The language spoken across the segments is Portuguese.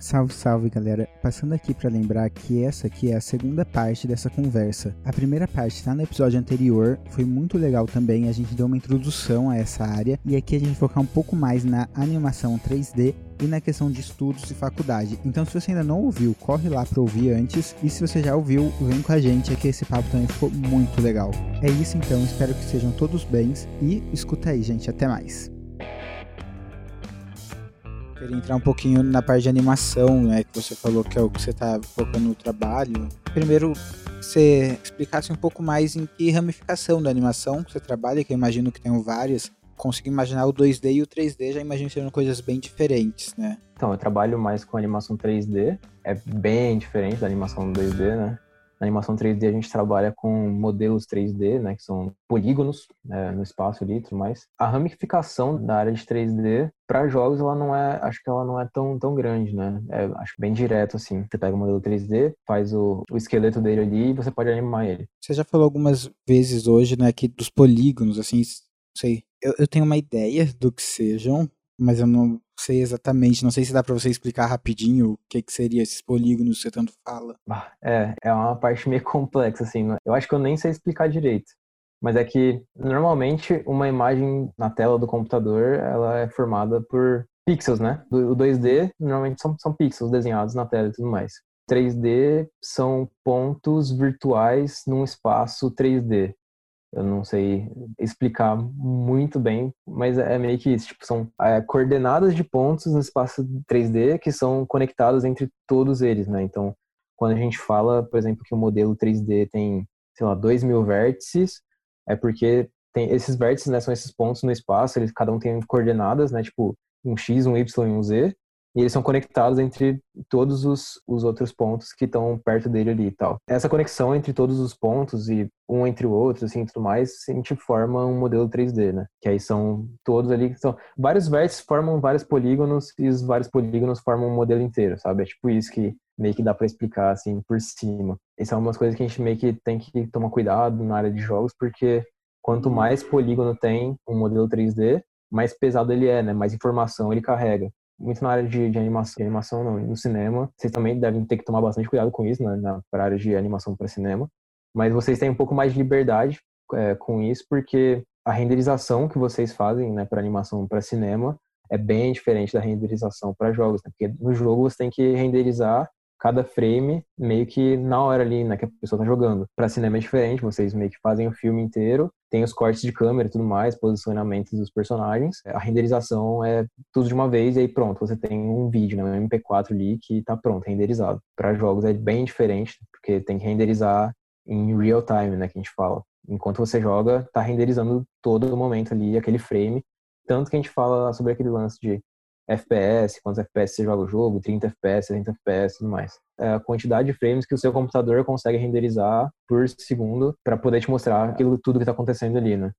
Salve, salve galera! Passando aqui para lembrar que essa aqui é a segunda parte dessa conversa. A primeira parte está no episódio anterior, foi muito legal também, a gente deu uma introdução a essa área e aqui a gente vai focar um pouco mais na animação 3D e na questão de estudos e faculdade. Então, se você ainda não ouviu, corre lá para ouvir antes. E se você já ouviu, vem com a gente, aqui esse papo também ficou muito legal. É isso então, espero que sejam todos bens e escuta aí, gente. Até mais. Queria entrar um pouquinho na parte de animação, né? Que você falou que é o que você está focando no trabalho. Primeiro, você explicasse um pouco mais em que ramificação da animação que você trabalha, que eu imagino que tenham várias. Consigo imaginar o 2D e o 3D, já imagino sendo coisas bem diferentes, né? Então, eu trabalho mais com animação 3D, é bem diferente da animação 2D, né? Na animação 3D a gente trabalha com modelos 3D, né, que são polígonos né, no espaço ali e tudo mais. A ramificação da área de 3D para jogos ela não é, acho que ela não é tão, tão grande, né? É, acho bem direto assim. Você pega o modelo 3D, faz o, o esqueleto dele ali e você pode animar ele. Você já falou algumas vezes hoje, né, que dos polígonos, assim, sei. Eu, eu tenho uma ideia do que sejam, mas eu não sei exatamente, não sei se dá para você explicar rapidinho o que, que seria esses polígonos que você tanto fala. É, é uma parte meio complexa, assim, né? eu acho que eu nem sei explicar direito. Mas é que, normalmente, uma imagem na tela do computador, ela é formada por pixels, né? O 2D, normalmente, são, são pixels desenhados na tela e tudo mais. 3D são pontos virtuais num espaço 3D. Eu não sei explicar muito bem, mas é meio que isso. Tipo, são é, coordenadas de pontos no espaço 3D que são conectados entre todos eles, né? Então, quando a gente fala, por exemplo, que o modelo 3D tem, sei lá, 2 mil vértices, é porque tem esses vértices, né, são esses pontos no espaço, eles cada um tem coordenadas, né, tipo um x, um y e um z, e eles são conectados entre todos os, os outros pontos que estão perto dele ali e tal. Essa conexão entre todos os pontos e um entre o outro, assim, tudo mais, a gente forma um modelo 3D, né? Que aí são todos ali, são vários vértices formam vários polígonos e os vários polígonos formam um modelo inteiro, sabe? É tipo isso que meio que dá para explicar assim por cima. Essas são umas coisas que a gente meio que tem que tomar cuidado na área de jogos, porque quanto mais polígono tem um modelo 3D, mais pesado ele é, né? Mais informação ele carrega muito na área de, de animação, de animação não, no cinema. Vocês também devem ter que tomar bastante cuidado com isso, né, na, na área de animação para cinema. Mas vocês têm um pouco mais de liberdade é, com isso, porque a renderização que vocês fazem né, para animação para cinema é bem diferente da renderização para jogos, né? porque no jogo você tem que renderizar cada frame meio que na hora ali, né, que a pessoa tá jogando. Para cinema é diferente, vocês meio que fazem o filme inteiro, tem os cortes de câmera e tudo mais, posicionamentos dos personagens. A renderização é tudo de uma vez e aí pronto, você tem um vídeo, né, um MP4 ali que tá pronto, renderizado. Para jogos é bem diferente, porque tem que renderizar em real time, né, que a gente fala. Enquanto você joga, tá renderizando todo o momento ali aquele frame. Tanto que a gente fala sobre aquele lance de FPS, quantos FPS você joga o jogo, 30 FPS, 60 FPS e tudo mais. É a quantidade de frames que o seu computador consegue renderizar por segundo para poder te mostrar aquilo tudo que está acontecendo ali, né?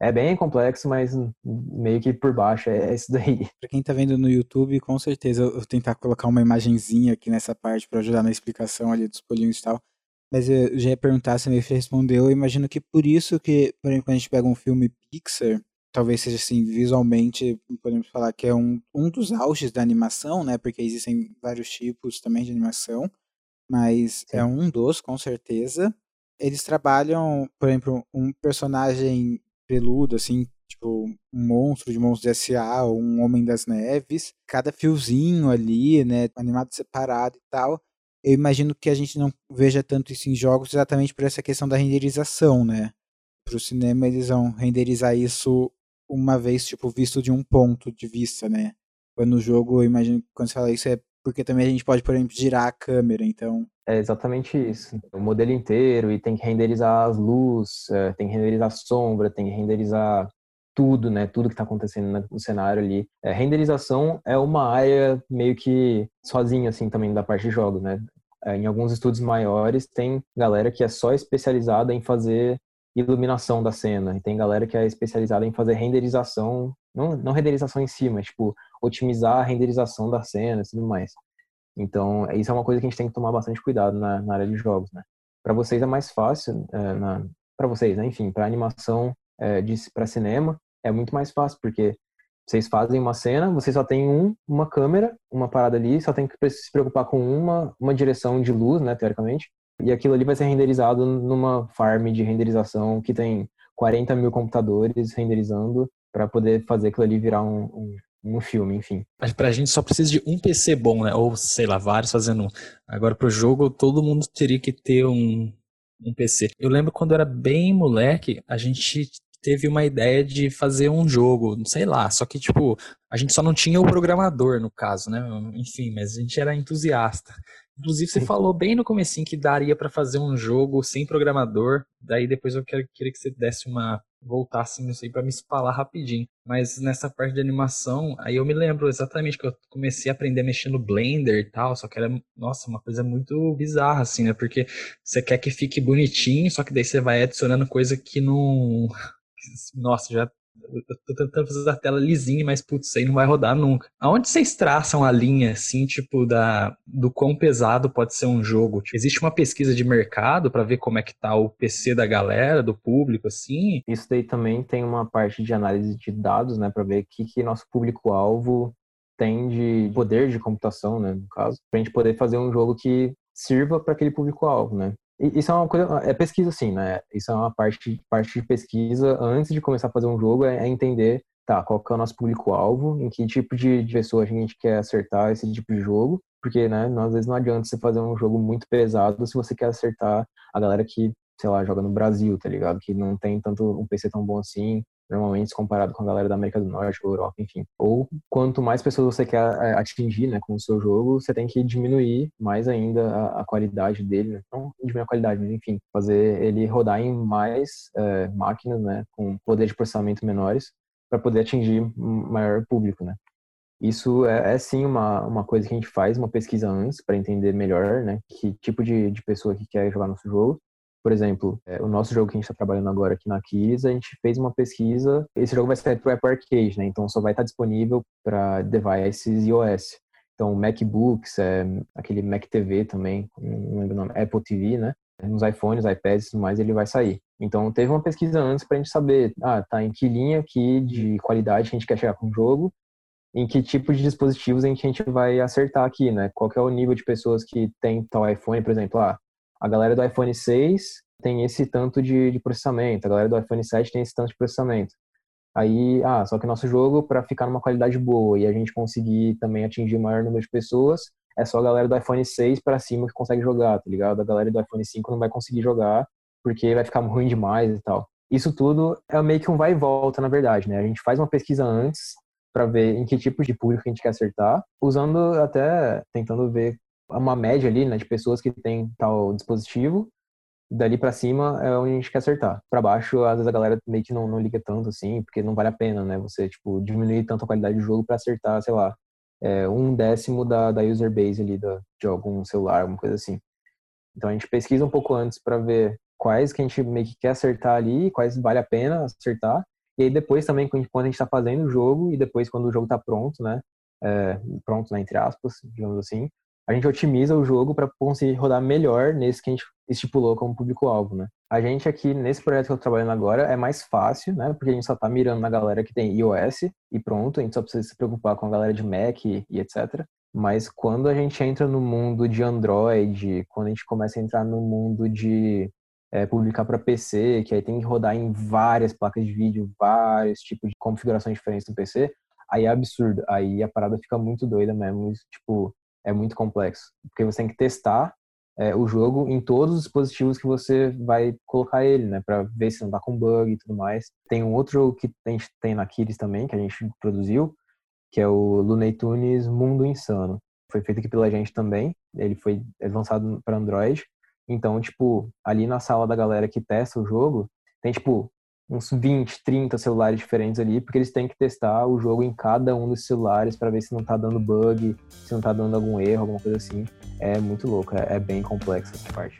É bem complexo, mas meio que por baixo é isso daí. Para quem tá vendo no YouTube, com certeza eu vou tentar colocar uma imagenzinha aqui nessa parte para ajudar na explicação ali dos polinhos e tal. Mas eu já ia perguntar, você me respondeu, eu imagino que por isso que, por exemplo, quando a gente pega um filme Pixar, talvez seja assim, visualmente, podemos falar que é um, um dos auges da animação, né? Porque existem vários tipos também de animação, mas é Sim. é um dos, com certeza. Eles trabalham, por exemplo, um personagem peludo, assim, tipo um monstro de monstros de S.A. ou um Homem das Neves, cada fiozinho ali, né, animado separado e tal. Eu imagino que a gente não veja tanto isso em jogos exatamente por essa questão da renderização, né? Para o cinema eles vão renderizar isso uma vez, tipo, visto de um ponto de vista, né? Quando no jogo, eu imagino que quando você fala isso é porque também a gente pode, por exemplo, girar a câmera, então... É exatamente isso. O modelo inteiro e tem que renderizar as luzes, é, tem que renderizar a sombra, tem que renderizar tudo, né? Tudo que está acontecendo no cenário ali. É, renderização é uma área meio que sozinha, assim, também da parte de jogos, né? É, em alguns estudos maiores tem galera que é só especializada em fazer iluminação da cena. E tem galera que é especializada em fazer renderização, não, não renderização em si, mas tipo, otimizar a renderização da cena e tudo mais. Então, isso é uma coisa que a gente tem que tomar bastante cuidado na, na área de jogos, né? Para vocês é mais fácil, é, para vocês, né? Enfim, para animação é, para cinema é muito mais fácil, porque Vocês fazem uma cena, vocês só tem um, uma câmera, uma parada ali, só tem que se preocupar com uma, uma direção de luz, né, teoricamente. E aquilo ali vai ser renderizado numa farm de renderização que tem 40 mil computadores renderizando para poder fazer aquilo ali virar um, um, um filme, enfim. Mas pra gente só precisa de um PC bom, né? Ou, sei lá, vários fazendo um. Agora pro jogo, todo mundo teria que ter um, um PC. Eu lembro quando eu era bem moleque, a gente teve uma ideia de fazer um jogo, sei lá, só que tipo, a gente só não tinha o programador no caso, né? Enfim, mas a gente era entusiasta. Inclusive você falou bem no comecinho que daria para fazer um jogo sem programador. Daí depois eu queria que você desse uma voltasse nisso aí para me falar rapidinho. Mas nessa parte de animação, aí eu me lembro exatamente que eu comecei a aprender a mexer no Blender e tal, só que era, nossa, uma coisa muito bizarra assim, né? Porque você quer que fique bonitinho, só que daí você vai adicionando coisa que não nossa, já eu tô tentando fazer a tela lisinha, mas putz, isso aí não vai rodar nunca. Aonde vocês traçam a linha, assim, tipo, da, do quão pesado pode ser um jogo? Tipo, existe uma pesquisa de mercado para ver como é que tá o PC da galera, do público, assim? Isso daí também tem uma parte de análise de dados, né, para ver o que, que nosso público-alvo tem de poder de computação, né, no caso, pra gente poder fazer um jogo que sirva para aquele público-alvo, né? Isso é uma coisa, é pesquisa sim, né? Isso é uma parte, parte de pesquisa antes de começar a fazer um jogo, é, é entender, tá, qual que é o nosso público-alvo, em que tipo de, de pessoa a gente quer acertar esse tipo de jogo, porque, né, às vezes não adianta você fazer um jogo muito pesado se você quer acertar a galera que, sei lá, joga no Brasil, tá ligado? Que não tem tanto um PC tão bom assim, normalmente comparado com a galera da América do Norte, Europa, enfim. Ou quanto mais pessoas você quer é, atingir né, com o seu jogo, você tem que diminuir mais ainda a, a qualidade dele, né? não diminuir a qualidade, mas enfim, fazer ele rodar em mais é, máquinas, né, com poder de processamento menores, para poder atingir maior público, né. Isso é, é, sim uma, uma coisa que a gente faz, uma pesquisa antes, para entender melhor, né, que tipo de, de pessoa que quer jogar nosso jogo por exemplo, é, o nosso jogo que a gente está trabalhando agora aqui na Keys, a gente fez uma pesquisa. Esse jogo vai sair para o Apple Arcade, né? Então só vai estar tá disponível para devices iOS. Então, MacBooks, é, aquele Mac TV também, não lembro o nome, Apple TV, né? Nos iPhones, iPads e tudo mais, ele vai sair. Então, teve uma pesquisa antes para a gente saber, ah, tá em que linha aqui de qualidade a gente quer chegar com o jogo, em que tipo de dispositivos a gente vai acertar aqui, né? Qual é o nível de pessoas que tem tal iPhone, por exemplo, ah, a galera do iPhone 6 tem esse tanto de, de, processamento, a galera do iPhone 7 tem esse tanto de processamento. Aí, ah, só que nosso jogo, para ficar numa qualidade boa e a gente conseguir também atingir o maior número de pessoas, é só a galera do iPhone 6 para cima que consegue jogar, tá ligado? A galera do iPhone 5 não vai conseguir jogar porque vai ficar ruim demais e tal. Isso tudo é meio que um vai e volta, na verdade, né? A gente faz uma pesquisa antes para ver em que tipo de público a gente quer acertar, usando até tentando ver uma média ali, né, de pessoas que tem tal dispositivo. Dali para cima é onde a gente quer acertar. Para baixo, às vezes a galera meio que não, não liga tanto assim, porque não vale a pena, né? Você, tipo, diminuir tanto a qualidade do jogo para acertar, sei lá, é, um décimo da, da user base ali da, de algum celular, alguma coisa assim. Então a gente pesquisa um pouco antes para ver quais que a gente meio que quer acertar ali, quais vale a pena acertar. E aí depois também, quando a gente está fazendo o jogo, e depois quando o jogo está pronto, né? É, pronto, né, entre aspas, digamos assim, a gente otimiza o jogo para conseguir rodar melhor nesse que a gente estipulou como público-alvo, né? A gente aqui, nesse projeto que eu tô trabalhando agora, é mais fácil, né? Porque a gente só tá mirando na galera que tem iOS e pronto, a gente só precisa se preocupar com a galera de Mac e, e etc. Mas quando a gente entra no mundo de Android, quando a gente começa a entrar no mundo de é, publicar para PC, que aí tem que rodar em várias placas de vídeo, vários tipos de configurações diferentes no PC, aí é absurdo. Aí a parada fica muito doida mesmo. Tipo, é muito complexo, porque você tem que testar é, o jogo em todos os dispositivos que você vai colocar ele, né, para ver se não tá com bug e tudo mais. Tem um outro jogo que a gente tem na Kiris também, que a gente produziu, que é o Looney Tunes Mundo Insano. Foi feito aqui pela gente também, ele foi lançado para Android. Então, tipo, ali na sala da galera que testa o jogo, tem tipo uns 20, 30 celulares diferentes ali, porque eles têm que testar o jogo em cada um dos celulares para ver se não tá dando bug, se não tá dando algum erro, alguma coisa assim. É muito louco, é, é bem complexo essa parte.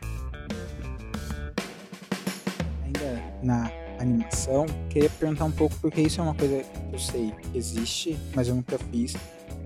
Ainda na animação, queria perguntar um pouco, porque isso é uma coisa que eu sei que existe, mas eu nunca fiz,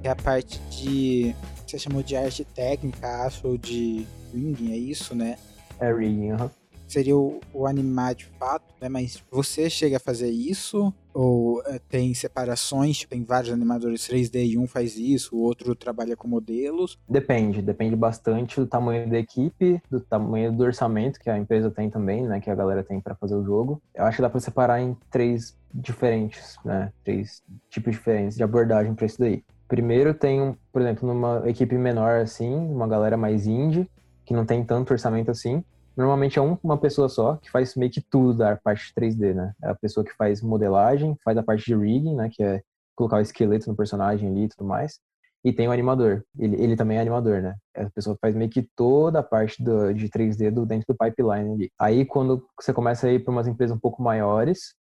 é a parte de, você chamou de arte técnica, acho, ou de rigging, é isso, né? É rigging, uhum seria o, o animar de fato, né? Mas você chega a fazer isso? Ou é, tem separações? Tipo, tem vários animadores 3D e um faz isso, o outro trabalha com modelos? Depende, depende bastante do tamanho da equipe, do tamanho do orçamento que a empresa tem também, né? Que a galera tem para fazer o jogo. Eu acho que dá para separar em três diferentes, né? Três tipos diferentes de abordagem para isso daí. Primeiro tem, por exemplo, numa equipe menor assim, uma galera mais indie, que não tem tanto orçamento assim, normalmente é um, uma pessoa só que faz meio que tudo da parte 3D, né? É a pessoa que faz modelagem, faz a parte de rigging, né? Que é colocar o esqueleto no personagem ali e tudo mais. E tem o animador. Ele, ele também é animador, né? É a pessoa que faz meio que toda a parte do, de 3D do, dentro do pipeline ali. Aí, quando você começa a ir para umas empresas um pouco maiores,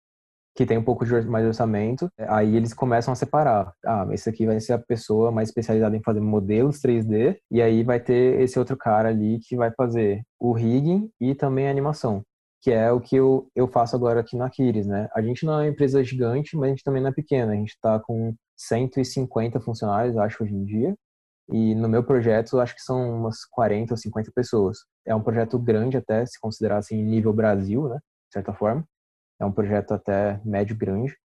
que tem um pouco de mais orçamento, aí eles começam a separar. Ah, esse aqui vai ser a pessoa mais especializada em fazer modelos 3D, e aí vai ter esse outro cara ali que vai fazer o rigging e também a animação, que é o que eu, eu faço agora aqui na Aquiles, né? A gente não é uma empresa gigante, mas a gente também não é pequena. A gente está com 150 funcionários, acho, hoje em dia. E no meu projeto, acho que são umas 40 ou 50 pessoas. É um projeto grande até, se considerar assim, nível Brasil, né? De certa forma. É um projeto até médio grande.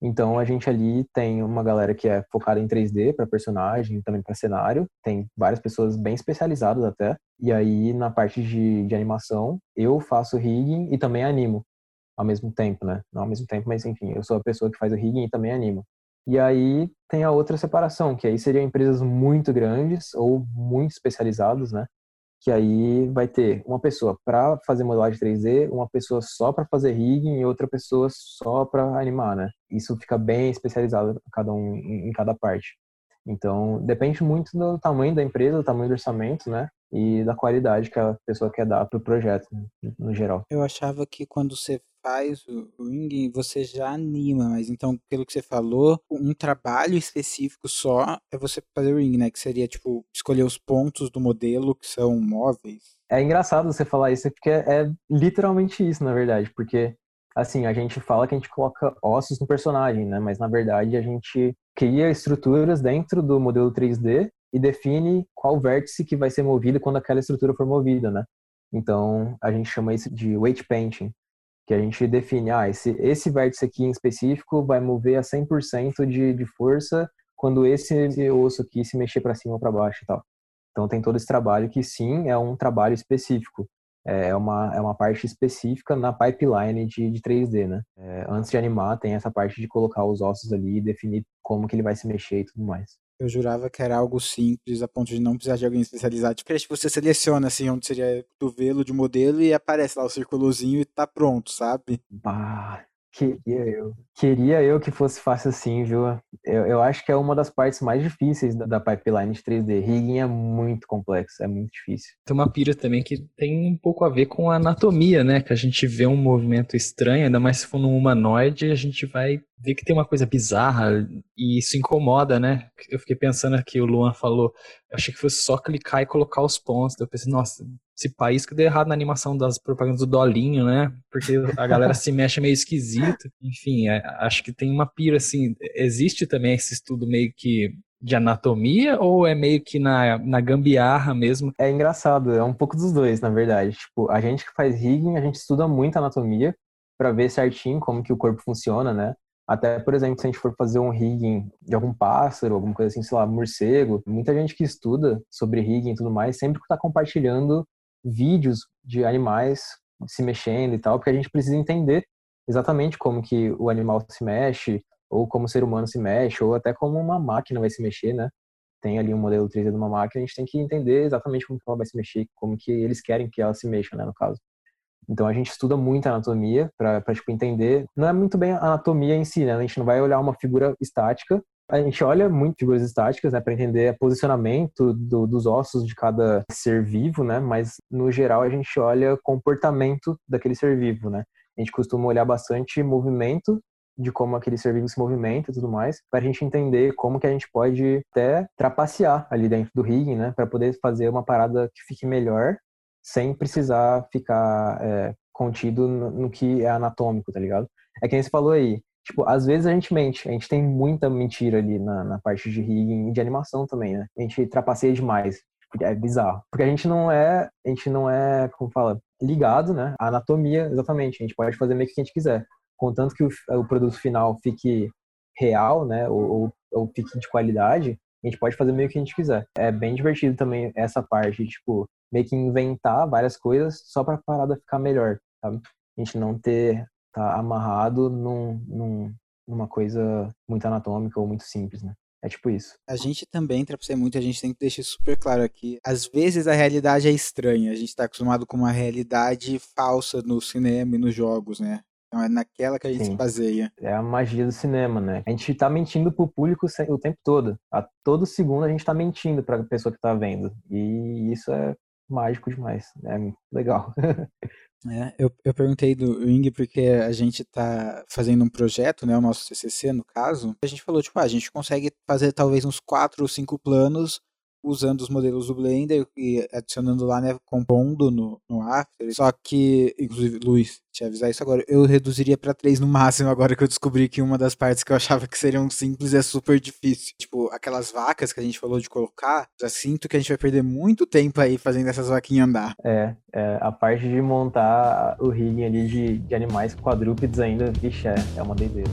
Então a gente ali tem uma galera que é focada em 3D para personagem, também para cenário. Tem várias pessoas bem especializadas até. E aí na parte de, de animação eu faço rigging e também animo ao mesmo tempo, né? Não ao mesmo tempo, mas enfim, eu sou a pessoa que faz o rigging e também animo. E aí tem a outra separação, que aí seriam empresas muito grandes ou muito especializadas, né? Que aí vai ter uma pessoa para fazer modelagem 3D, uma pessoa só para fazer rigging e outra pessoa só para animar, né? Isso fica bem especializado cada um em cada parte. Então, depende muito do tamanho da empresa, do tamanho do orçamento, né? E da qualidade que a pessoa quer dar para o projeto, né? no geral. Eu achava que quando você faz o ringing, você já anima, mas então, pelo que você falou, um trabalho específico só é você fazer o ringing, né? Que seria, tipo, escolher os pontos do modelo que são móveis. É engraçado você falar isso, porque é literalmente isso, na verdade, porque assim, a gente fala que a gente coloca ossos no personagem, né? Mas na verdade a gente cria estruturas dentro do modelo 3D e define qual vértice que vai ser movido quando aquela estrutura for movida, né? Então a gente chama isso de weight painting, que a gente define, ah, esse, esse vértice aqui em específico vai mover a 100% de, de força quando esse osso aqui se mexer para cima ou para baixo e tal. Então tem todo esse trabalho que sim é um trabalho específico é uma, é uma parte específica na pipeline de, de 3D, né? É, antes de animar, tem essa parte de colocar os ossos ali e definir como que ele vai se mexer e tudo mais. Eu jurava que era algo simples, a ponto de não precisar de alguém especializado. Tipo, tipo você seleciona, assim, onde seria o velo de modelo e aparece lá o círculozinho e tá pronto, sabe? Bah, Queria eu. Queria eu que fosse fácil assim, viu? Eu, eu acho que é uma das partes mais difíceis da, da pipeline de 3D. Rigging é muito complexo, é muito difícil. Tem uma pira também que tem um pouco a ver com a anatomia, né? Que a gente vê um movimento estranho, ainda mais se for num humanoide, a gente vai ver que tem uma coisa bizarra e isso incomoda, né? Eu fiquei pensando aqui, o Luan falou, eu achei que fosse só clicar e colocar os pontos. Eu pensei, nossa, esse país que deu errado na animação das propagandas do Dolinho, né? Porque a galera se mexe meio esquisito. Enfim, é, acho que tem uma pira assim. Existe também esse estudo meio que de anatomia ou é meio que na, na gambiarra mesmo? É engraçado, é um pouco dos dois, na verdade. Tipo, a gente que faz rigging, a gente estuda muito anatomia para ver certinho como que o corpo funciona, né? Até, por exemplo, se a gente for fazer um rigging de algum pássaro, alguma coisa assim, sei lá, morcego, muita gente que estuda sobre rigging e tudo mais sempre está compartilhando vídeos de animais se mexendo e tal, porque a gente precisa entender exatamente como que o animal se mexe, ou como o ser humano se mexe, ou até como uma máquina vai se mexer, né? Tem ali um modelo 3D de uma máquina, a gente tem que entender exatamente como ela vai se mexer, como que eles querem que ela se mexa, né, no caso. Então a gente estuda muito anatomia para tipo entender, não é muito bem a anatomia em si, né? A gente não vai olhar uma figura estática, a gente olha muito figuras estáticas, né, para entender o posicionamento do, dos ossos de cada ser vivo, né? Mas no geral a gente olha comportamento daquele ser vivo, né? A gente costuma olhar bastante movimento de como aquele ser vivo se movimenta e tudo mais, para a gente entender como que a gente pode até trapacear ali dentro do rigging, né, para poder fazer uma parada que fique melhor sem precisar ficar é, contido no, no, que é anatômico, tá ligado? É que nem você falou aí, tipo, às vezes a gente mente, a gente tem muita mentira ali na, na parte de rigging e de animação também, né? A gente trapaceia demais, é bizarro. Porque a gente não é, a gente não é, como fala, ligado, né? A anatomia, exatamente. A gente pode fazer meio que a gente quiser. Contanto que o, o produto final fique real, né? Ou, ou, ou fique de qualidade, a gente pode fazer meio que a gente quiser. É bem divertido também essa parte, tipo, meio que inventar várias coisas só para a parada ficar melhor, sabe? A gente não ter tá amarrado num, num, numa coisa muito anatômica ou muito simples, né? É tipo isso. A gente também, pra ser muito, a gente tem que deixar super claro aqui. Às vezes a realidade é estranha. A gente tá acostumado com uma realidade falsa no cinema e nos jogos, né? Então é naquela que a gente Sim. se baseia. É a magia do cinema, né? A gente tá mentindo pro público o tempo todo. A todo segundo a gente tá mentindo pra pessoa que tá vendo. E isso é mágico demais. É legal. É, eu, eu perguntei do Ring porque a gente tá fazendo um projeto, né, o nosso CCC no caso. A gente falou, tipo, ah, a gente consegue fazer talvez uns quatro ou cinco planos usando os modelos do Blender e adicionando lá, né, compondo no, no After. Só que, inclusive, Luiz, te avisar isso agora, eu reduziria para três no máximo agora que eu descobri que uma das partes que eu achava que seriam simples é super difícil. Tipo, aquelas vacas que a gente falou de colocar, já sinto que a gente vai perder muito tempo aí fazendo essas vaquinhas andar. É, é a parte de montar o rigging ali de, de animais quadrúpedes ainda, vixe, é, é uma doideira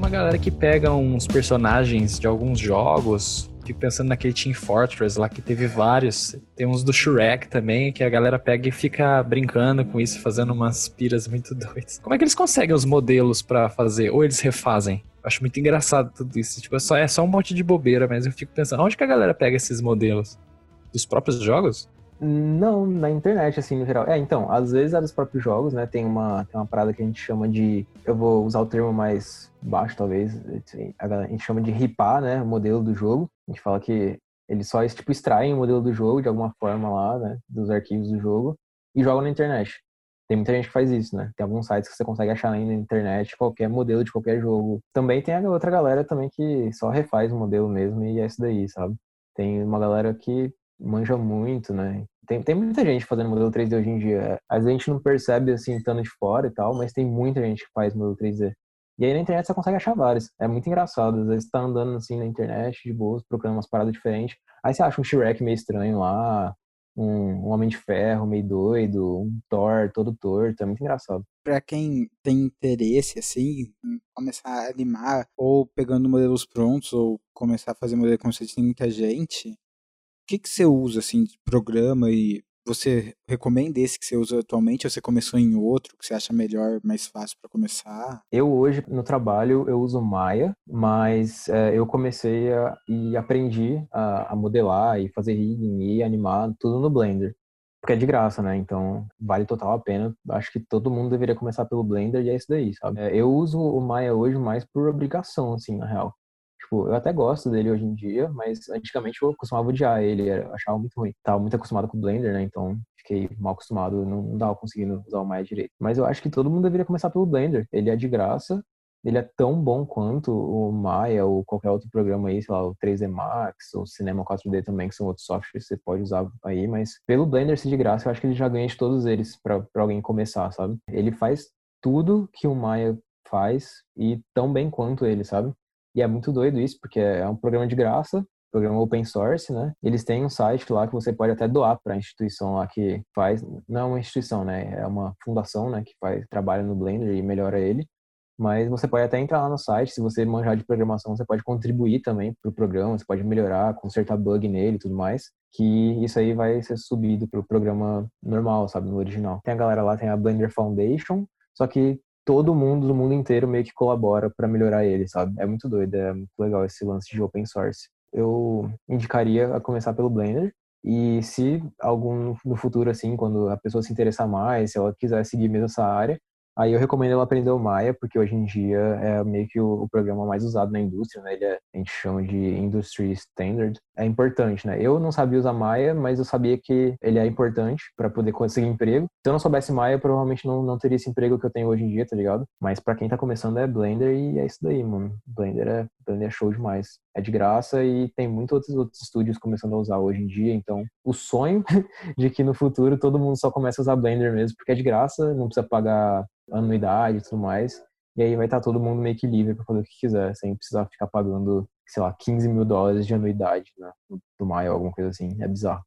uma galera que pega uns personagens de alguns jogos. Fico pensando naquele Team Fortress lá que teve vários. Tem uns do Shrek também, que a galera pega e fica brincando com isso, fazendo umas piras muito doidas. Como é que eles conseguem os modelos para fazer? Ou eles refazem? Acho muito engraçado tudo isso. Tipo, é só, é só um monte de bobeira, mas eu fico pensando, onde que a galera pega esses modelos? Dos próprios jogos? Não, na internet, assim, no geral. É, então, às vezes é dos próprios jogos, né? Tem uma, tem uma parada que a gente chama de. Eu vou usar o termo mais baixo, talvez. A gente chama de ripar, né? O modelo do jogo. A gente fala que eles só, tipo, extraem o modelo do jogo de alguma forma lá, né? Dos arquivos do jogo e jogam na internet. Tem muita gente que faz isso, né? Tem alguns sites que você consegue achar na internet qualquer modelo de qualquer jogo. Também tem a outra galera também que só refaz o modelo mesmo e é isso daí, sabe? Tem uma galera que manja muito, né? Tem, tem muita gente fazendo modelo 3D hoje em dia. Às vezes a gente não percebe assim, estando de fora e tal, mas tem muita gente que faz modelo 3D. E aí na internet você consegue achar vários. É muito engraçado. Às vezes você tá andando assim na internet, de boas, procurando umas paradas diferentes. Aí você acha um Shrek meio estranho lá, um, um Homem de Ferro meio doido, um Thor todo torto. É muito engraçado. Pra quem tem interesse, assim, começar a animar, ou pegando modelos prontos, ou começar a fazer modelo você tem muita gente, que, que você usa assim de programa e você recomenda esse que você usa atualmente ou você começou em outro que você acha melhor, mais fácil para começar? Eu hoje no trabalho eu uso Maya, mas é, eu comecei a, e aprendi a, a, modelar e fazer rigging e animar tudo no Blender. Porque é de graça, né? Então vale total a pena. Acho que todo mundo deveria começar pelo Blender e é isso daí, sabe? É, eu uso o Maya hoje mais por obrigação, assim, na real. Tipo, eu até gosto dele hoje em dia, mas antigamente eu costumava odiar ele, eu achava muito ruim. Tava muito acostumado com o Blender, né? Então fiquei mal acostumado, não, tava conseguindo usar o Maya direito. Mas eu acho que todo mundo deveria começar pelo Blender. Ele é de graça, ele é tão bom quanto o Maya ou qualquer outro programa aí, sei lá, o 3D Max ou Cinema 4D também, que são outros softwares que você pode usar aí, mas pelo Blender ser de graça, eu acho que ele já ganha de todos eles para alguém começar, sabe? Ele faz tudo que o Maya faz e tão bem quanto ele, sabe? E é muito doido isso, porque é um programa de graça, programa open source, né? Eles têm um site lá que você pode até doar para a instituição lá que faz, não é uma instituição, né? É uma fundação, né, que faz trabalha no Blender e melhora ele. Mas você pode até entrar lá no site, se você manjar de programação, você pode contribuir também para o programa, você pode melhorar, consertar bug nele e tudo mais, que isso aí vai ser subido para o programa normal, sabe, no original. Tem a galera lá, tem a Blender Foundation, só que todo mundo do mundo inteiro meio que colabora para melhorar ele, sabe? É muito doido, é muito legal esse lance de open source. Eu indicaria a começar pelo Blender e se algum no futuro assim, quando a pessoa se interessar mais, se ela quiser seguir mesmo essa área, Aí eu recomendo ela aprender o Maya, porque hoje em dia é meio que o, o programa mais usado na indústria, né? Ele é, a gente chama de Industry Standard. É importante, né? Eu não sabia usar Maya, mas eu sabia que ele é importante para poder conseguir emprego. Se eu não soubesse Maya, provavelmente não, não teria esse emprego que eu tenho hoje em dia, tá ligado? Mas para quem tá começando é Blender e é isso daí, mano. Blender é, Blender é show demais. É de graça e tem muitos outros, outros estúdios começando a usar hoje em dia, então o sonho de que no futuro todo mundo só comece a usar Blender mesmo, porque é de graça, não precisa pagar anuidade e tudo mais. E aí vai estar todo mundo meio que livre para fazer o que quiser, sem precisar ficar pagando, sei lá, 15 mil dólares de anuidade né, do Maio, alguma coisa assim. É bizarro.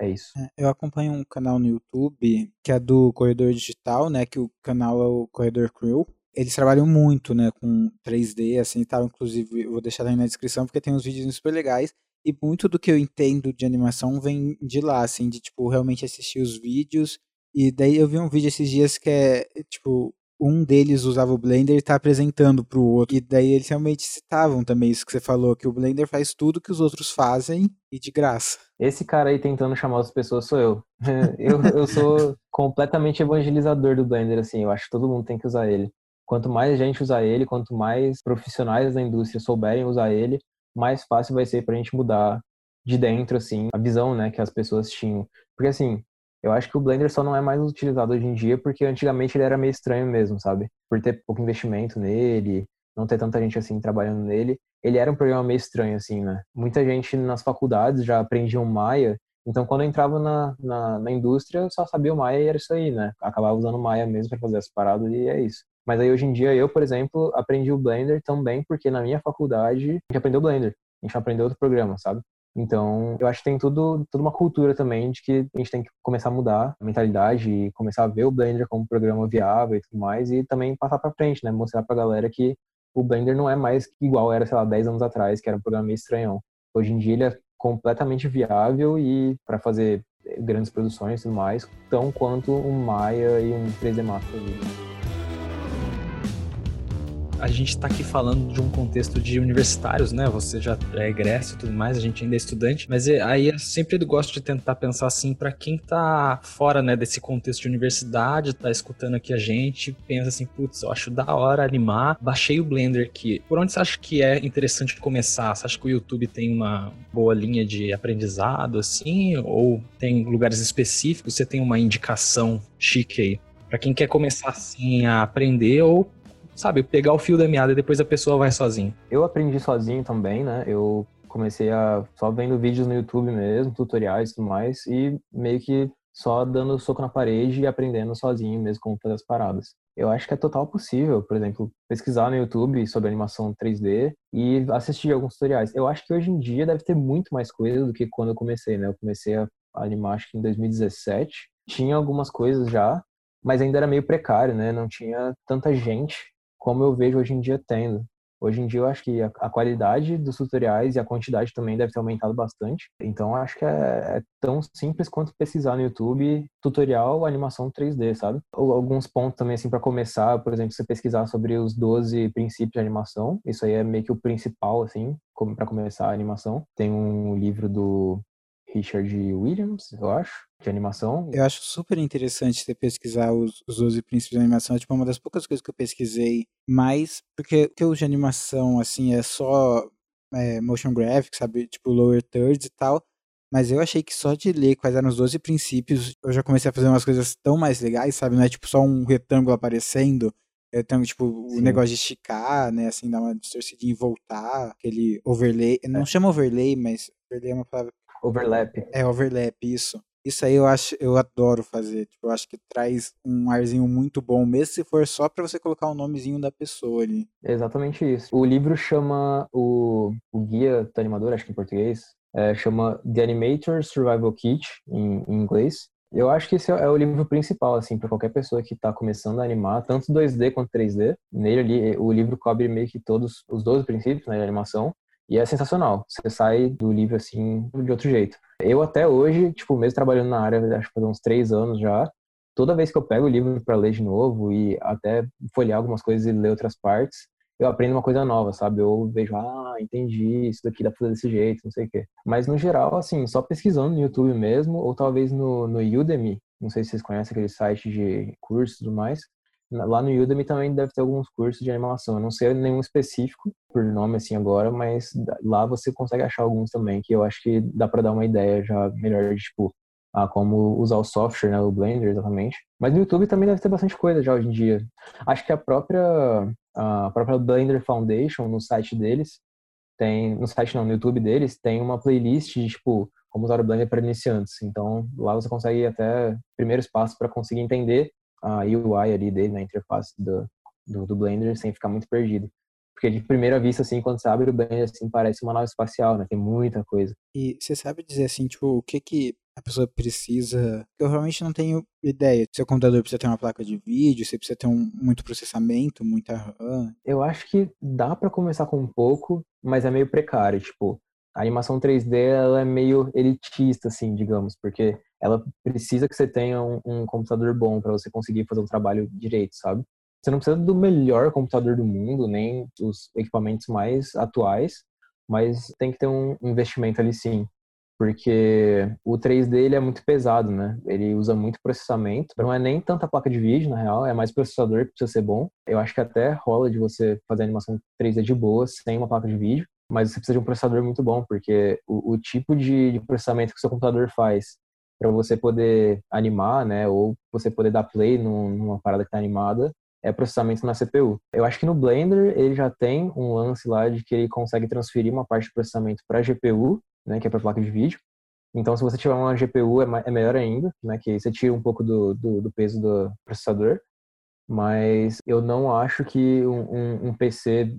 É isso. É, eu acompanho um canal no YouTube que é do Corredor Digital, né? Que o canal é o Corredor Crew. Eles trabalham muito, né, com 3D, assim, e tal. Inclusive, eu vou deixar aí na descrição porque tem uns vídeos super legais. E muito do que eu entendo de animação vem de lá, assim, de, tipo, realmente assistir os vídeos. E daí eu vi um vídeo esses dias que é, tipo, um deles usava o Blender e tá apresentando pro outro. E daí eles realmente citavam também isso que você falou, que o Blender faz tudo que os outros fazem e de graça. Esse cara aí tentando chamar as pessoas sou eu. eu, eu sou completamente evangelizador do Blender, assim, eu acho que todo mundo tem que usar ele. Quanto mais gente usar ele, quanto mais profissionais da indústria souberem usar ele, mais fácil vai ser pra gente mudar de dentro, assim, a visão, né, que as pessoas tinham. Porque, assim, eu acho que o Blender só não é mais utilizado hoje em dia porque antigamente ele era meio estranho mesmo, sabe? Por ter pouco investimento nele, não ter tanta gente assim trabalhando nele. Ele era um programa meio estranho, assim, né? Muita gente nas faculdades já aprendia o Maya, então quando eu entrava na, na, na indústria eu só sabia o Maya e era isso aí, né? Acabava usando o Maya mesmo para fazer as paradas e é isso. Mas aí hoje em dia eu, por exemplo, aprendi o Blender também porque na minha faculdade a gente aprendeu o Blender. A gente aprendeu outro programa, sabe? Então, eu acho que tem tudo, toda uma cultura também de que a gente tem que começar a mudar a mentalidade e começar a ver o Blender como um programa viável e tudo mais e também passar para frente, né? Mostrar pra galera que o Blender não é mais igual era, sei lá, 10 anos atrás, que era um programa meio estranhão. Hoje em dia ele é completamente viável e para fazer grandes produções e tudo mais, tão quanto um Maya e um 3D Max a gente está aqui falando de um contexto de universitários, né? Você já é egresso e tudo mais, a gente ainda é estudante, mas é, aí eu sempre gosto de tentar pensar assim para quem tá fora, né, desse contexto de universidade, tá escutando aqui a gente, pensa assim, putz, eu acho da hora animar, baixei o Blender aqui. Por onde você acha que é interessante começar? Você acha que o YouTube tem uma boa linha de aprendizado assim, ou tem lugares específicos? Você tem uma indicação chique aí? Para quem quer começar assim a aprender ou sabe, pegar o fio da meada e depois a pessoa vai sozinho. Eu aprendi sozinho também, né? Eu comecei a só vendo vídeos no YouTube mesmo, tutoriais e tudo mais, e meio que só dando soco na parede e aprendendo sozinho mesmo como fazer as paradas. Eu acho que é total possível, por exemplo, pesquisar no YouTube sobre animação 3D e assistir alguns tutoriais. Eu acho que hoje em dia deve ter muito mais coisa do que quando eu comecei, né? Eu comecei a animar acho que em 2017. Tinha algumas coisas já, mas ainda era meio precário, né? Não tinha tanta gente como eu vejo hoje em dia tendo. Hoje em dia eu acho que a, qualidade dos tutoriais e a quantidade também deve ter aumentado bastante. Então acho que é, é, tão simples quanto pesquisar no YouTube tutorial animação 3D, sabe? Alguns pontos também assim para começar, por exemplo, você pesquisar sobre os 12 princípios de animação. Isso aí é meio que o principal assim, para começar a animação. Tem um livro do Richard Williams, eu acho, de animação. Eu acho super interessante você pesquisar os, os 12 princípios de animação. É tipo uma das poucas coisas que eu pesquisei mais, porque o que eu de animação, assim, é só é, motion graphics, sabe? Tipo lower thirds e tal. Mas eu achei que só de ler quais eram os 12 princípios, eu já comecei a fazer umas coisas tão mais legais, sabe? Não é tipo só um retângulo aparecendo. Eu tenho, tipo, o negócio de esticar, né? Assim, dar uma distorcidinha e voltar. Aquele overlay. Não é. chama overlay, mas overlay é uma palavra Overlap. É, overlap, isso. Isso aí eu acho, eu adoro fazer. Tipo, eu acho que traz um arzinho muito bom, mesmo se for só para você colocar o nomezinho da pessoa ali. exatamente isso. O livro chama o, o guia do animador, acho que em português, é, chama The Animator Survival Kit em, em, inglês. Eu acho que esse é o livro principal, assim, para qualquer pessoa que está começando a animar, tanto 2D quanto 3D. Nele ali, o livro cobre meio que todos os 12 princípios né, de animação. E é sensacional. Você sai do livro assim de outro jeito. Eu até hoje, tipo, mesmo trabalhando na área, acho que uns três anos já, toda vez que eu pego o livro para ler de novo e até folhear algumas coisas e ler outras partes, eu aprendo uma coisa nova, sabe? Eu vejo, ah, entendi, isso daqui dá pra fazer desse jeito, não sei o quê. Mas no geral, assim, só pesquisando no YouTube mesmo, ou talvez no, no Udemy, não sei se vocês conhecem aquele site de cursos e tudo mais, Lá no Udemy também deve ter alguns cursos de animação. Eu não sei nenhum específico por nome assim agora, mas lá você consegue achar alguns também que eu acho que dá para dar uma ideia já melhor de tipo como usar o software, né, o Blender exatamente. Mas no YouTube também deve ter bastante coisa já hoje em dia. Acho que a própria a própria Blender Foundation no site deles tem no site não, no YouTube deles tem uma playlist de tipo como usar o Blender para iniciantes. Então lá você consegue até primeiros passos para conseguir entender a UI ali dele, na interface do, do, do, Blender, sem ficar muito perdido. Porque de primeira vista, assim, quando você abre o Blender, assim, parece uma nave espacial, né? Tem muita coisa. E você sabe dizer, assim, tipo, o que que a pessoa precisa. Eu realmente não tenho ideia. Seu computador precisa ter uma placa de vídeo, você precisa ter um, muito processamento, muita RAM. Eu acho que dá para começar com um pouco, mas é meio precário. Tipo, a animação 3D ela é meio elitista, assim, digamos, porque ela precisa que você tenha um, um computador bom para você conseguir fazer um trabalho direito, sabe? Você não precisa do melhor computador do mundo, nem dos equipamentos mais atuais, mas tem que ter um investimento ali sim porque o 3D ele é muito pesado, né? Ele usa muito processamento. Não é nem tanta placa de vídeo, na real, é mais processador que precisa ser bom. Eu acho que até rola de você fazer animação 3D de boa sem uma placa de vídeo, mas você precisa de um processador muito bom, porque o, o tipo de, de processamento que o seu computador faz para você poder animar, né, ou você poder dar play numa parada que está animada, é processamento na CPU. Eu acho que no Blender ele já tem um lance lá de que ele consegue transferir uma parte de processamento para a GPU né, que é para placa de vídeo. Então, se você tiver uma GPU, é, é melhor ainda, né, que você tira um pouco do, do, do peso do processador. Mas eu não acho que um, um, um PC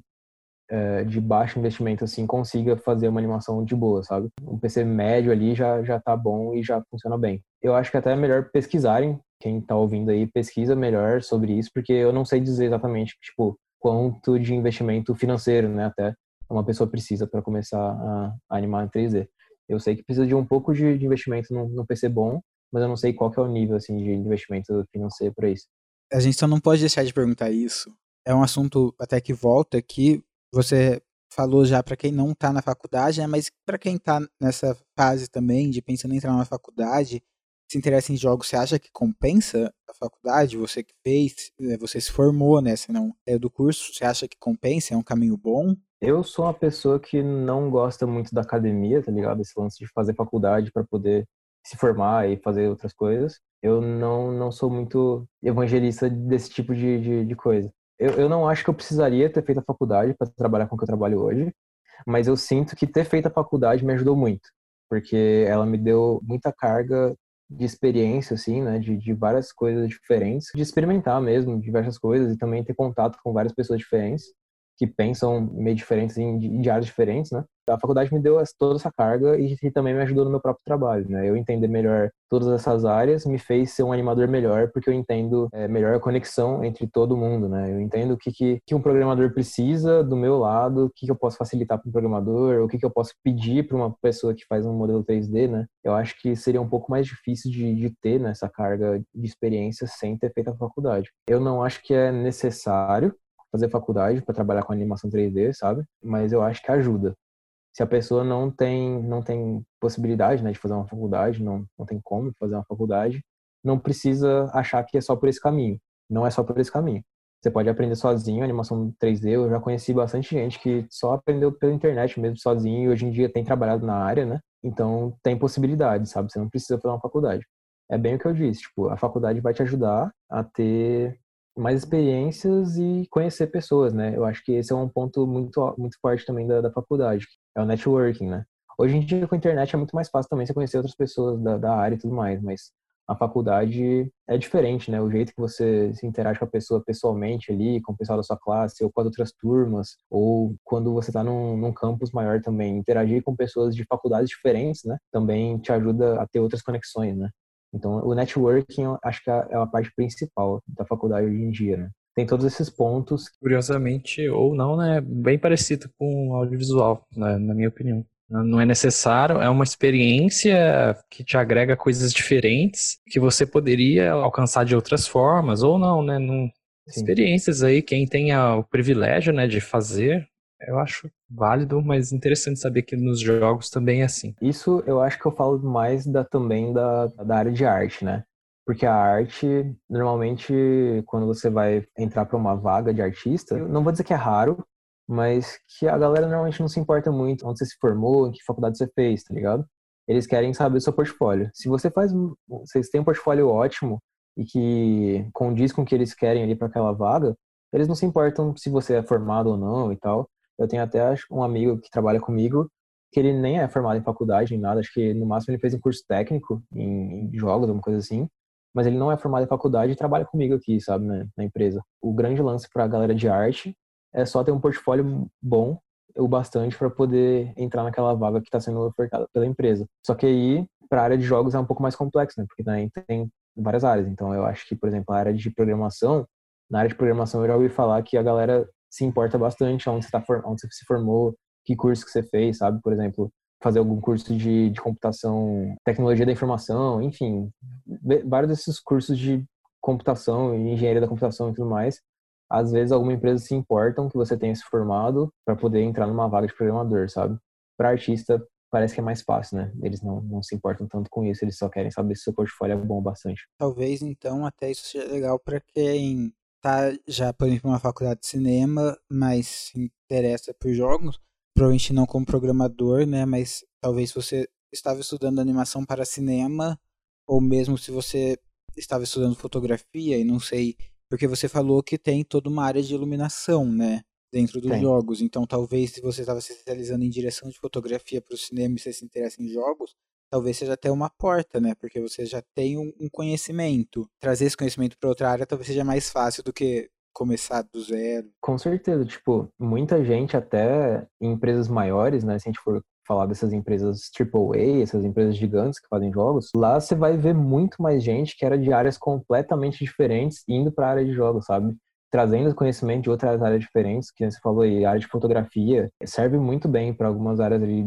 é, de baixo investimento assim consiga fazer uma animação de boa, sabe? Um PC médio ali já já tá bom e já funciona bem. Eu acho que até é melhor pesquisarem, quem tá ouvindo aí pesquisa melhor sobre isso, porque eu não sei dizer exatamente, tipo, quanto de investimento financeiro, né, até uma pessoa precisa para começar a, animar em 3D. Eu sei que precisa de um pouco de, investimento no, no, PC bom, mas eu não sei qual que é o nível assim de investimento financeiro para isso. A gente só não pode deixar de perguntar isso. É um assunto até que volta que você falou já para quem não está na faculdade, né, mas para quem está nessa fase também de pensando em entrar na faculdade, se interessa em jogos, você acha que compensa a faculdade? Você que fez, eh, você se formou, né? Você não é do curso, você acha que compensa? É um caminho bom? Eu sou uma pessoa que não gosta muito da academia, tá ligado? Esse lance de fazer faculdade para poder se formar e fazer outras coisas. Eu não, não sou muito evangelista desse tipo de, de, de coisa. Eu, eu não acho que eu precisaria ter feito a faculdade para trabalhar com o que eu trabalho hoje, mas eu sinto que ter feito a faculdade me ajudou muito, porque ela me deu muita carga de experiência, assim, né, de, de várias coisas diferentes, de experimentar mesmo diversas coisas e também ter contato com várias pessoas diferentes que pensam meio diferentes em, em áreas diferentes, né? A faculdade me deu toda essa carga e, e, também me ajudou no meu próprio trabalho, né? Eu entender melhor todas essas áreas me fez ser um animador melhor porque eu entendo é, melhor a conexão entre todo mundo, né? Eu entendo o que, que, que um programador precisa do meu lado, o que, que eu posso facilitar para um programador, o que, que eu posso pedir para uma pessoa que faz um modelo 3D, né? Eu acho que seria um pouco mais difícil de, de ter né, essa carga de experiência sem ter feito a faculdade. Eu não acho que é necessário, fazer faculdade para trabalhar com animação 3D, sabe? Mas eu acho que ajuda. Se a pessoa não tem não tem possibilidade, né, de fazer uma faculdade, não não tem como fazer uma faculdade, não precisa achar que é só por esse caminho. Não é só por esse caminho. Você pode aprender sozinho animação 3D. Eu já conheci bastante gente que só aprendeu pela internet mesmo sozinho e hoje em dia tem trabalhado na área, né? Então tem possibilidade, sabe? Você não precisa fazer uma faculdade. É bem o que eu disse, tipo, a faculdade vai te ajudar a ter mais experiências e conhecer pessoas, né? Eu acho que esse é um ponto muito, muito forte também da, da faculdade, é o networking, né? Hoje em dia, com a internet, é muito mais fácil também você conhecer outras pessoas da, da área e tudo mais, mas a faculdade é diferente, né? O jeito que você se interage com a pessoa pessoalmente ali, com o pessoal da sua classe, ou com as outras turmas, ou quando você está num, num campus maior também, interagir com pessoas de faculdades diferentes, né? Também te ajuda a ter outras conexões, né? Então, o networking, acho que é, é a parte principal da faculdade hoje em dia, né? Tem todos esses pontos. Curiosamente, ou não, né? Bem parecido com o audiovisual, né? na minha opinião. Não é necessário, é uma experiência que te agrega coisas diferentes que você poderia alcançar de outras formas, ou não, né? Não, experiências aí, quem tem o privilégio né, de fazer, eu acho válido, mas interessante saber que nos jogos também é assim. Isso eu acho que eu falo mais da, também da, da área de arte, né? Porque a arte, normalmente, quando você vai entrar para uma vaga de artista, não vou dizer que é raro, mas que a galera normalmente não se importa muito onde você se formou, em que faculdade você fez, tá ligado? Eles querem saber o seu portfólio. Se você faz, vocês têm um portfólio ótimo e que condiz com o que eles querem ali para aquela vaga, eles não se importam se você é formado ou não e tal. Eu tenho até um amigo que trabalha comigo que ele nem é formado em faculdade nem nada, acho que no máximo ele fez um curso técnico em, em jogos, alguma coisa assim, mas ele não é formado em faculdade e trabalha comigo aqui, sabe, né, na empresa. O grande lance para a galera de arte é só ter um portfólio bom o bastante para poder entrar naquela vaga que está sendo ofertada pela empresa. Só que aí, para a área de jogos é um pouco mais complexo, né? Porque também tem várias áreas. Então, eu acho que, por exemplo, a área de programação, na área de programação eu já ouvi falar que a galera se importa bastante onde você, tá, onde você se formou, que curso que você fez, sabe? Por exemplo, fazer algum curso de, de computação, tecnologia da informação, enfim, vários desses cursos de computação e engenharia da computação e tudo mais. Às vezes, alguma empresa se importam que você tenha se formado para poder entrar numa vaga de programador, sabe? Para artista, parece que é mais fácil, né? Eles não, não se importam tanto com isso, eles só querem saber se seu portfólio é bom bastante. Talvez, então, até isso seja legal para quem tá já, por exemplo, numa faculdade de cinema, mas se interessa por jogos, provavelmente não como programador, né? Mas talvez você estava estudando animação para cinema, ou mesmo se você estava estudando fotografia e não sei, porque você falou que tem toda uma área de iluminação, né? dentro dos Tem. jogos. Então, talvez se você estava se especializando em direção de fotografia para o cinema e você se interessa em jogos, talvez seja até uma porta, né? Porque você já tem um, um conhecimento. Trazer esse conhecimento para outra área talvez seja mais fácil do que começar do zero. Com certeza, tipo, muita gente até em empresas maiores, né, se a gente for falar dessas empresas AAA, essas empresas gigantes que fazem jogos, lá você vai ver muito mais gente que era de áreas completamente diferentes indo para a área de jogos, sabe? trazendo conhecimento de outras áreas diferentes, que você falou aí, a área de fotografia, serve muito bem para algumas áreas de,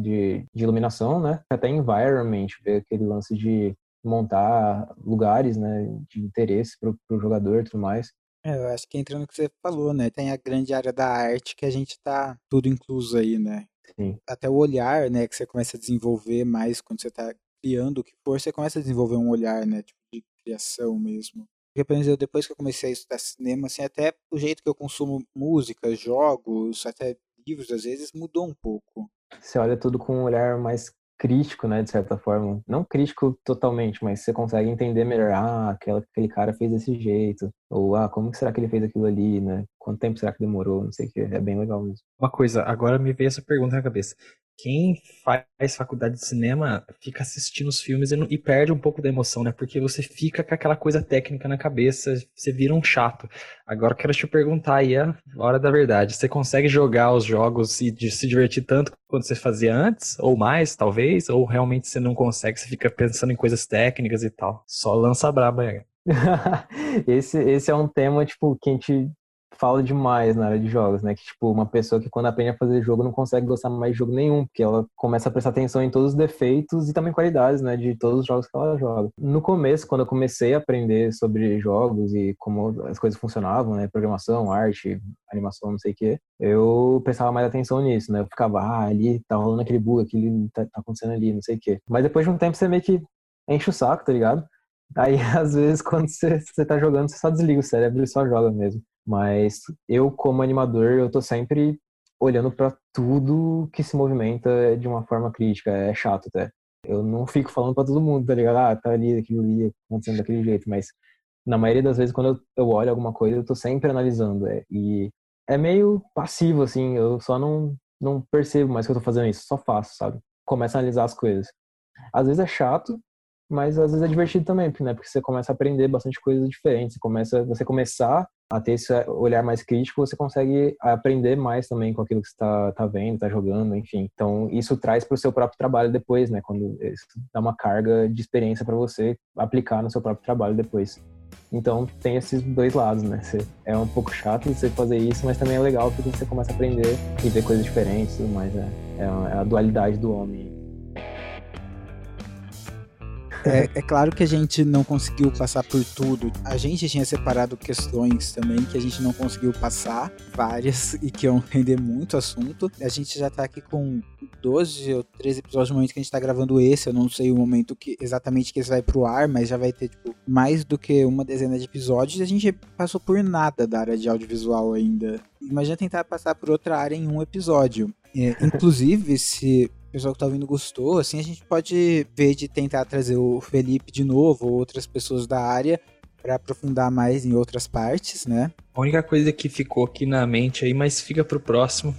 de iluminação, né? Até environment, ver aquele lance de montar lugares, né, de interesse para o jogador e tudo mais. É, eu acho que entra no que você falou, né? Tem a grande área da arte que a gente tá tudo incluso aí, né? Sim. Até o olhar, né, que você começa a desenvolver mais quando você tá criando o que for, você começa a desenvolver um olhar, né, tipo de criação mesmo. Porque, por exemplo, depois que eu comecei a estudar cinema, assim, até o jeito que eu consumo música, jogos, até livros, às vezes, mudou um pouco. Você olha tudo com um olhar mais crítico, né, de certa forma. Não crítico totalmente, mas você consegue entender melhor, ah, aquela, aquele cara fez desse jeito. Ou, ah, como será que ele fez aquilo ali, né? Quanto tempo será que demorou? Não sei o que. É bem legal mesmo. Uma coisa, agora me veio essa pergunta na cabeça quem faz faculdade de cinema fica assistindo os filmes e, e, perde um pouco da emoção, né? Porque você fica com aquela coisa técnica na cabeça, você vira um chato. Agora quero te perguntar aí a hora da verdade. Você consegue jogar os jogos e de, se divertir tanto quanto você fazia antes? Ou mais, talvez? Ou realmente você não consegue, você fica pensando em coisas técnicas e tal? Só lança braba aí. esse, esse é um tema, tipo, que a gente fala demais na área de jogos, né? Que, tipo, uma pessoa que quando aprende a fazer jogo não consegue gostar mais de jogo nenhum, porque ela começa a prestar atenção em todos os defeitos e também qualidades, né? De todos os jogos que ela joga. No começo, quando eu comecei a aprender sobre jogos e como as coisas funcionavam, né? Programação, arte, animação, não sei o quê, eu prestava mais atenção nisso, né? Eu ficava, ah, ali tá rolando aquele bug, aquele tá, tá acontecendo ali, não sei o quê. Mas depois de um tempo você meio que enche o saco, tá ligado? Aí, às vezes, quando você, você tá jogando, você só desliga o cérebro e só joga mesmo. Mas eu, como animador, eu tô sempre olhando para tudo que se movimenta de uma forma crítica. É chato até. Eu não fico falando para todo mundo, tá ligado? Ah, tá ali, aquilo ali, acontecendo daquele jeito. Mas na maioria das vezes, quando eu, olho alguma coisa, eu tô sempre analisando. É, e é meio passivo, assim. Eu só não, não percebo mais que eu tô fazendo isso. Só faço, sabe? Começo a analisar as coisas. Às vezes é chato, mas às vezes é divertido também, né? Porque você começa a aprender bastante coisas diferentes. Você começa, você começar a ter esse olhar mais crítico, você consegue aprender mais também com aquilo que você está tá vendo, está jogando, enfim. Então, isso traz para o seu próprio trabalho depois, né? Quando dá uma carga de experiência para você aplicar no seu próprio trabalho depois. Então, tem esses dois lados, né? Você, é um pouco chato você fazer isso, mas também é legal porque você começa a aprender e ver coisas diferentes e tudo mais. Né? É, é a dualidade do homem. É, é, claro que a gente não conseguiu passar por tudo. A gente tinha separado questões também que a gente não conseguiu passar, várias, e que iam render muito assunto. A gente já tá aqui com 12 ou 13 episódios no momento que a gente tá gravando esse. Eu não sei o momento que exatamente que esse vai pro ar, mas já vai ter, tipo, mais do que uma dezena de episódios. E a gente passou por nada da área de audiovisual ainda. Imagina tentar passar por outra área em um episódio. É, inclusive, se pessoal que tá ouvindo gostou, assim a gente pode ver de tentar trazer o Felipe de novo ou outras pessoas da área para aprofundar mais em outras partes, né? A única coisa que ficou aqui na mente aí, mas fica pro próximo,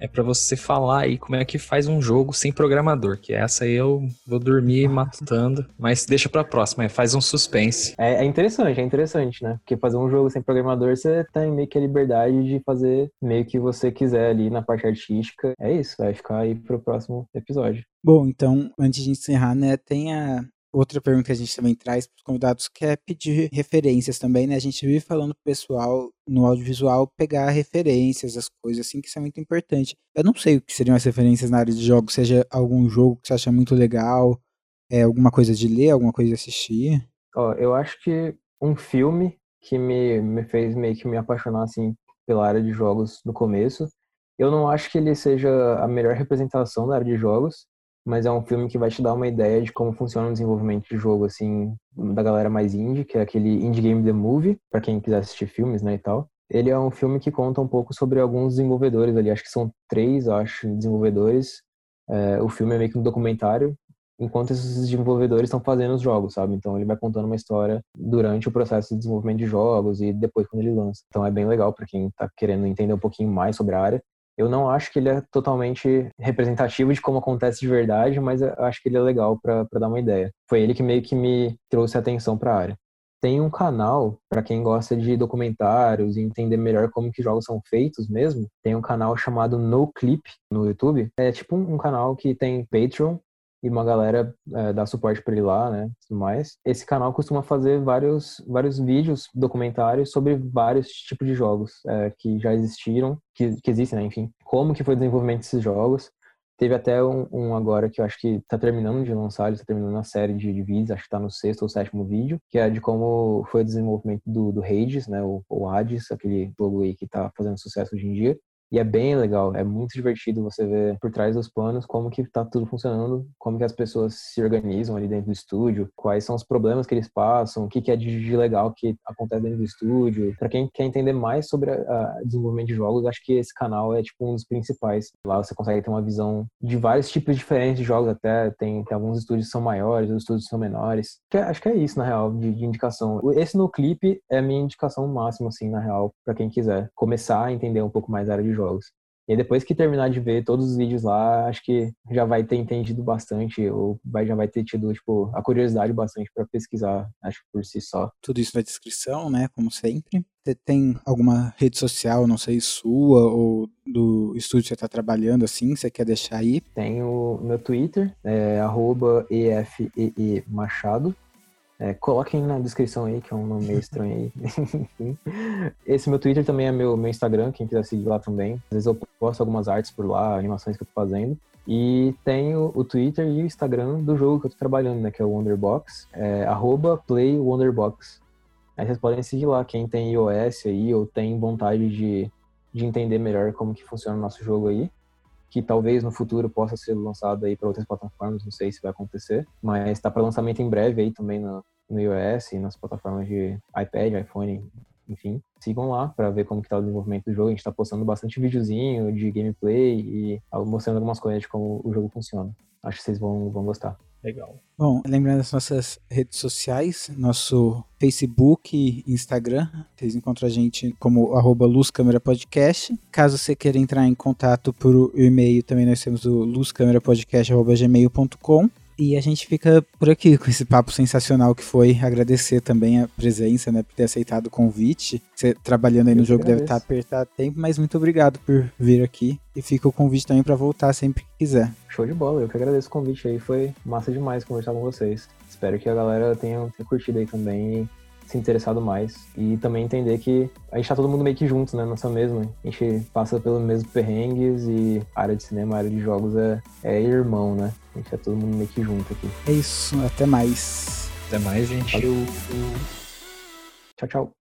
é para você falar aí como é que faz um jogo sem programador, que essa aí eu vou dormir matutando, mas deixa pra próxima, faz um suspense. É, é, interessante, é interessante, né? Porque fazer um jogo sem programador, você tem meio que a liberdade de fazer meio que você quiser ali na parte artística. É isso, vai ficar aí pro próximo episódio. Bom, então, antes de encerrar, né, tem a, outra pergunta que a gente também traz para os convidados que é pedir referências também, né? A gente vive falando pro pessoal no audiovisual pegar referências, as coisas assim, que isso é muito importante. Eu não sei o que seriam as referências na área de jogos, seja algum jogo que você acha muito legal, é, alguma coisa de ler, alguma coisa de assistir. Ó, eu acho que um filme que me, me fez meio que me apaixonar, assim, pela área de jogos no começo, eu não acho que ele seja a melhor representação da área de jogos, mas é um filme que vai te dar uma ideia de como funciona o desenvolvimento de jogo, assim, da galera mais indie, que é aquele Indie Game The Movie, para quem quiser assistir filmes, né, e tal. Ele é um filme que conta um pouco sobre alguns desenvolvedores ali, acho que são três, acho, desenvolvedores. É, o filme é meio que um documentário, enquanto esses desenvolvedores estão fazendo os jogos, sabe? Então ele vai contando uma história durante o processo de desenvolvimento de jogos e depois quando ele lança. Então é bem legal para quem está querendo entender um pouquinho mais sobre a área. Eu não acho que ele é totalmente representativo de como acontece de verdade, mas eu acho que ele é legal para dar uma ideia. Foi ele que meio que me trouxe atenção para a área. Tem um canal para quem gosta de documentários e entender melhor como que jogos são feitos mesmo. Tem um canal chamado No Clip no YouTube. É tipo um, um canal que tem Patreon e uma galera é, dá suporte para ele lá, né, tudo mais. Esse canal costuma fazer vários, vários vídeos, documentários sobre vários tipos de jogos é, que já existiram, que, que existem, né, enfim. Como que foi o desenvolvimento desses jogos. Teve até um, um agora que eu acho que está terminando de lançar, ele está terminando a série de, de, vídeos, acho que está no sexto ou sétimo vídeo, que é de como foi o desenvolvimento do, do Hades, né, o, o Hades, aquele jogo aí que está fazendo sucesso hoje em dia. E é bem legal, é muito divertido você ver por trás dos planos como que tá tudo funcionando, como que as pessoas se organizam ali dentro do estúdio, quais são os problemas que eles passam, o que, que é de legal que acontece dentro do estúdio. Para quem quer entender mais sobre o desenvolvimento de jogos, acho que esse canal é tipo um dos principais. Lá você consegue ter uma visão de vários tipos diferentes de jogos, até tem, tem alguns estúdios que são maiores, outros estúdios são menores. Que é, acho que é isso, na real, de, de indicação. Esse no clipe é a minha indicação máxima, assim, na real, para quem quiser começar a entender um pouco mais a área de jogos. E depois que terminar de ver todos os vídeos lá, acho que já vai ter entendido bastante, ou vai, já vai ter tido, tipo, a curiosidade bastante para pesquisar, acho que por si só. Tudo isso na descrição, né, como sempre. Você tem alguma rede social, não sei, sua, ou do estúdio que você está trabalhando, assim, você quer deixar aí? Tenho meu Twitter, é EFEE Machado, é, coloquem na descrição aí, que é um nome meio estranho aí. Esse meu Twitter também é meu, meu Instagram, quem quiser seguir lá também. Às vezes eu posto algumas artes por lá, animações que eu tô fazendo. E tenho o Twitter e o Instagram do jogo que eu tô trabalhando, né? Que é o Wonderbox. É PlayWonderbox. Aí vocês podem seguir lá, quem tem iOS aí ou tem vontade de, de entender melhor como que funciona o nosso jogo aí que talvez no futuro possa ser lançado aí para outras plataformas, não sei se vai acontecer, mas está para lançamento em breve aí também no, no iOS e nas plataformas de iPad, iPhone, enfim. Sigam lá para ver como que tá o desenvolvimento do jogo. A gente está postando bastante videozinho de gameplay e mostrando algumas coisas de como o jogo funciona. Acho que vocês vão, vão gostar. Legal. Bom, lembrando das nossas redes sociais, nosso Facebook e Instagram, vocês encontram a gente como arroba. Caso você queira entrar em contato por e-mail, também nós temos o luzcamerapodcast.gmail.com. E a gente fica por aqui com esse papo sensacional que foi. Agradecer também a presença, né, por ter aceitado o convite. Você trabalhando aí no jogo deve estar apertado tempo, mas muito obrigado por vir aqui. E fica o convite também para voltar sempre que quiser. Show de bola, eu que agradeço o convite aí. Foi massa demais conversar com vocês. Espero que a galera tenha, tenha curtido aí também se interessado mais e também entender que a gente tá todo mundo meio que junto, né, nessa mesma. A gente passa pelos mesmos perrengues e a área de cinema, a área de jogos é, é irmão, né? A gente é todo mundo meio que junto aqui. É isso, até mais. Até mais, gente. Tchau, tchau.